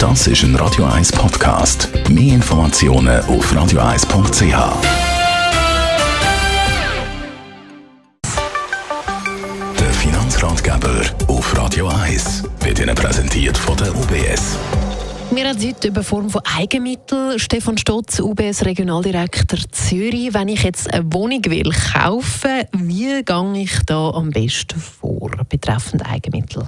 Das ist ein Radio 1 Podcast. Mehr Informationen auf radio1.ch. Der Finanzratgeber auf Radio 1 wird Ihnen präsentiert von der UBS. Wir reden heute über Form von Eigenmitteln. Stefan Stotz, UBS Regionaldirektor Zürich. Wenn ich jetzt eine Wohnung will kaufen, wie gehe ich da am besten vor betreffend Eigenmittel?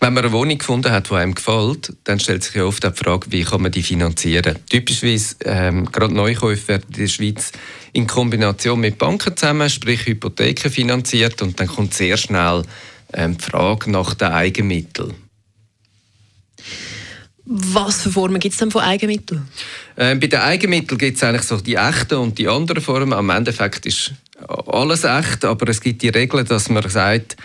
Wenn man eine Wohnung gefunden hat, die einem gefällt, dann stellt sich ja oft die Frage, wie kann man die finanzieren. Typischerweise ähm, gerade Neukäufe werden in der Schweiz in Kombination mit Banken zusammen, sprich Hypotheken finanziert und dann kommt sehr schnell ähm, die Frage nach den Eigenmitteln. Was für Formen gibt es denn von Eigenmitteln? Äh, bei den Eigenmitteln gibt es eigentlich so die echten und die anderen Formen. Am Endeffekt ist alles echt, aber es gibt die Regel, dass man sagt,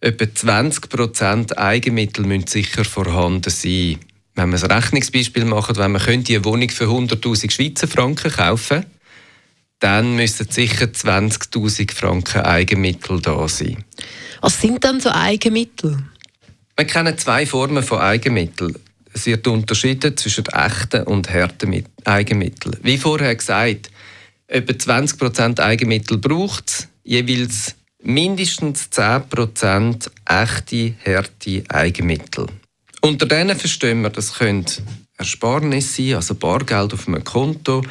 etwa 20% Eigenmittel müssen sicher vorhanden sein. Wenn man ein Rechnungsbeispiel macht, wenn man könnte eine Wohnung für 100'000 Schweizer Franken kaufen dann müssen sicher 20'000 Franken Eigenmittel da sein. Was sind denn so Eigenmittel? Wir kennen zwei Formen von Eigenmitteln es wird unterschieden zwischen echten und harten Eigenmitteln. Wie vorher gesagt, etwa 20% Eigenmittel braucht es, jeweils mindestens 10% echte, harte Eigenmittel. Unter denen verstehen wir, das können Ersparnisse sein, also Bargeld auf einem Konto.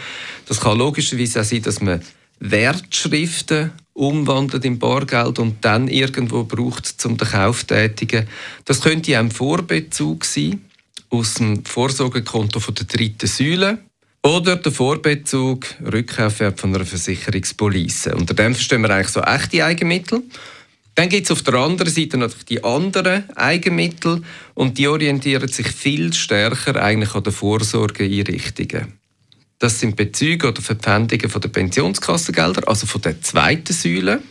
Das kann logischerweise auch sein, dass man Wertschriften umwandelt in Bargeld und dann irgendwo braucht, um den Kauf zu tätigen. Das könnte auch ein Vorbezug sein aus dem Vorsorgekonto der dritten Säule oder der Vorbezug Rückkaufwert von einer Versicherungspolice. Unter dem verstehen wir eigentlich so echte Eigenmittel. Dann gibt es auf der anderen Seite natürlich die anderen Eigenmittel und die orientieren sich viel stärker eigentlich an den Vorsorgeeinrichtungen. Das sind Bezüge oder Verpfändungen von der Pensionskassengelder, also von der zweiten Säule,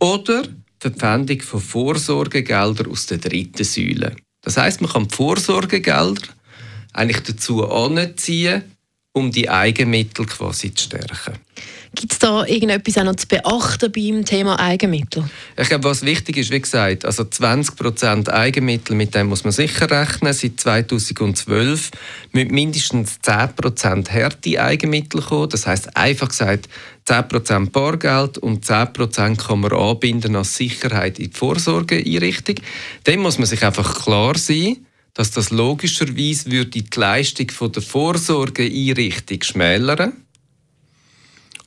oder Verpfändung von Vorsorgegeldern aus der dritten Säule. Das heißt, man kann die Vorsorgegelder eigentlich dazu anziehen, um die Eigenmittel quasi zu stärken. Gibt es da irgendetwas auch noch zu beachten beim Thema Eigenmittel? Ich glaube, was wichtig ist, wie gesagt, also 20% Eigenmittel, mit dem muss man sicher rechnen. Seit 2012 müssen mindestens 10% harte Eigenmittel kommen. Das heißt einfach gesagt, 10% Bargeld und 10% kann man anbinden als Sicherheit in die Vorsorgeeinrichtung. Dem muss man sich einfach klar sein, dass das logischerweise würde die Leistung von der Vorsorgeeinrichtung schmälern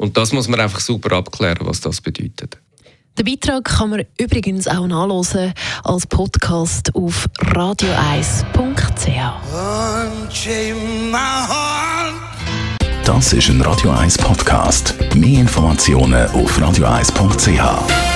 und das muss man einfach super abklären, was das bedeutet. Den Beitrag kann man übrigens auch nachlesen als Podcast auf radioeis.ch. Das ist ein Radio 1 Podcast. Mehr Informationen auf radioeis.ch.